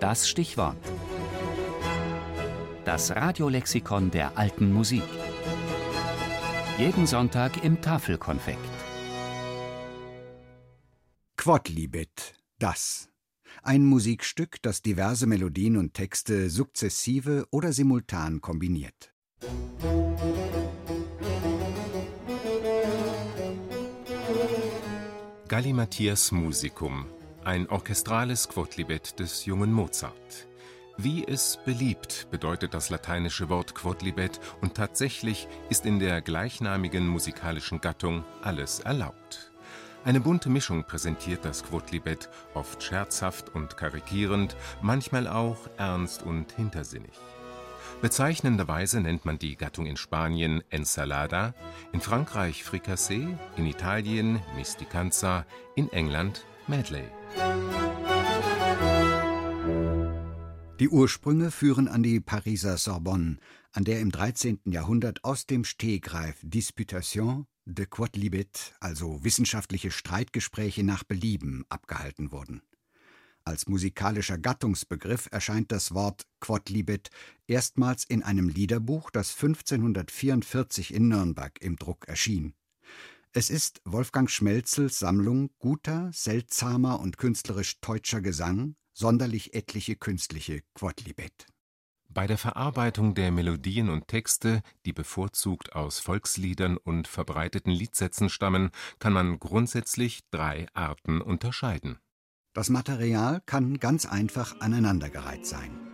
Das Stichwort. Das Radiolexikon der alten Musik. Jeden Sonntag im Tafelkonfekt. Quodlibet, das. Ein Musikstück, das diverse Melodien und Texte sukzessive oder simultan kombiniert. Gallimatias Musicum, ein orchestrales Quodlibet des jungen Mozart. Wie es beliebt, bedeutet das lateinische Wort Quodlibet und tatsächlich ist in der gleichnamigen musikalischen Gattung alles erlaubt. Eine bunte Mischung präsentiert das Quodlibet, oft scherzhaft und karikierend, manchmal auch ernst und hintersinnig. Bezeichnenderweise nennt man die Gattung in Spanien Ensalada, in Frankreich Fricassee, in Italien Misticanza, in England Medley. Die Ursprünge führen an die Pariser Sorbonne, an der im 13. Jahrhundert aus dem Stehgreif Disputation de Quodlibet, also wissenschaftliche Streitgespräche nach Belieben, abgehalten wurden. Als musikalischer Gattungsbegriff erscheint das Wort Quodlibet erstmals in einem Liederbuch, das 1544 in Nürnberg im Druck erschien. Es ist Wolfgang Schmelzels Sammlung guter, seltsamer und künstlerisch teutscher Gesang, sonderlich etliche künstliche Quodlibet. Bei der Verarbeitung der Melodien und Texte, die bevorzugt aus Volksliedern und verbreiteten Liedsätzen stammen, kann man grundsätzlich drei Arten unterscheiden das Material kann ganz einfach aneinandergereiht sein.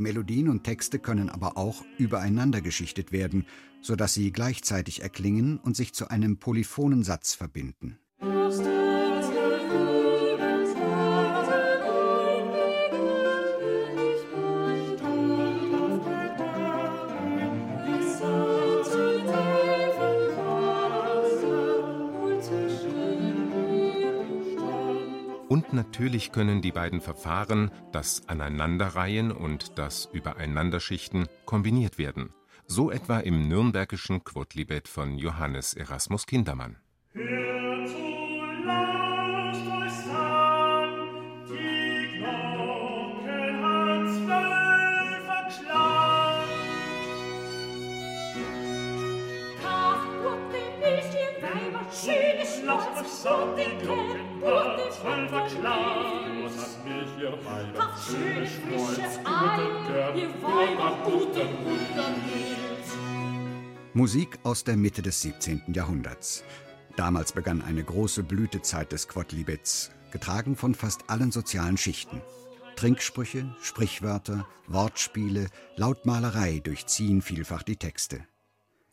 Melodien und Texte können aber auch übereinander geschichtet werden, sodass sie gleichzeitig erklingen und sich zu einem polyphonen Satz verbinden. Und natürlich können die beiden Verfahren, das Aneinanderreihen und das Übereinanderschichten, kombiniert werden. So etwa im nürnbergischen Quodlibet von Johannes Erasmus Kindermann. Schönes Schloss, und die Glocken, und die Zwölfer schlagen. Was hat mich ihr Weiber, schönes frisches Ei, ihr Weiber, guten Wundermilz. Musik aus der Mitte des 17. Jahrhunderts. Damals begann eine große Blütezeit des Quodlibets, getragen von fast allen sozialen Schichten. Trinksprüche, Sprichwörter, Wortspiele, Lautmalerei durchziehen vielfach die Texte.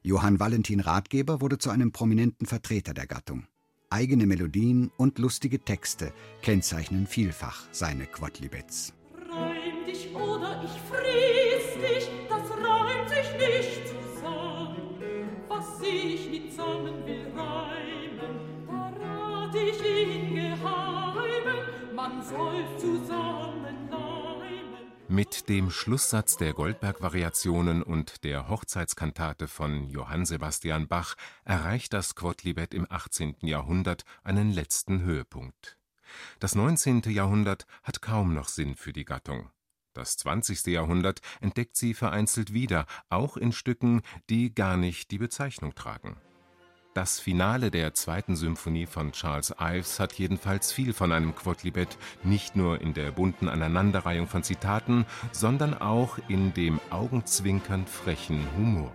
Johann Valentin Ratgeber wurde zu einem prominenten Vertreter der Gattung. Eigene Melodien und lustige Texte kennzeichnen vielfach seine Quodlibets. Reim dich oder ich fries dich, das reimt sich nicht zusammen. Was sich nicht zusammen will reimen, da rat ich in Geheimen, man soll zusammen mit dem Schlusssatz der Goldberg-Variationen und der Hochzeitskantate von Johann Sebastian Bach erreicht das Quodlibet im 18. Jahrhundert einen letzten Höhepunkt. Das 19. Jahrhundert hat kaum noch Sinn für die Gattung. Das 20. Jahrhundert entdeckt sie vereinzelt wieder, auch in Stücken, die gar nicht die Bezeichnung tragen das Finale der zweiten Symphonie von Charles Ives hat jedenfalls viel von einem Quodlibet, nicht nur in der bunten Aneinanderreihung von Zitaten, sondern auch in dem augenzwinkernd frechen Humor.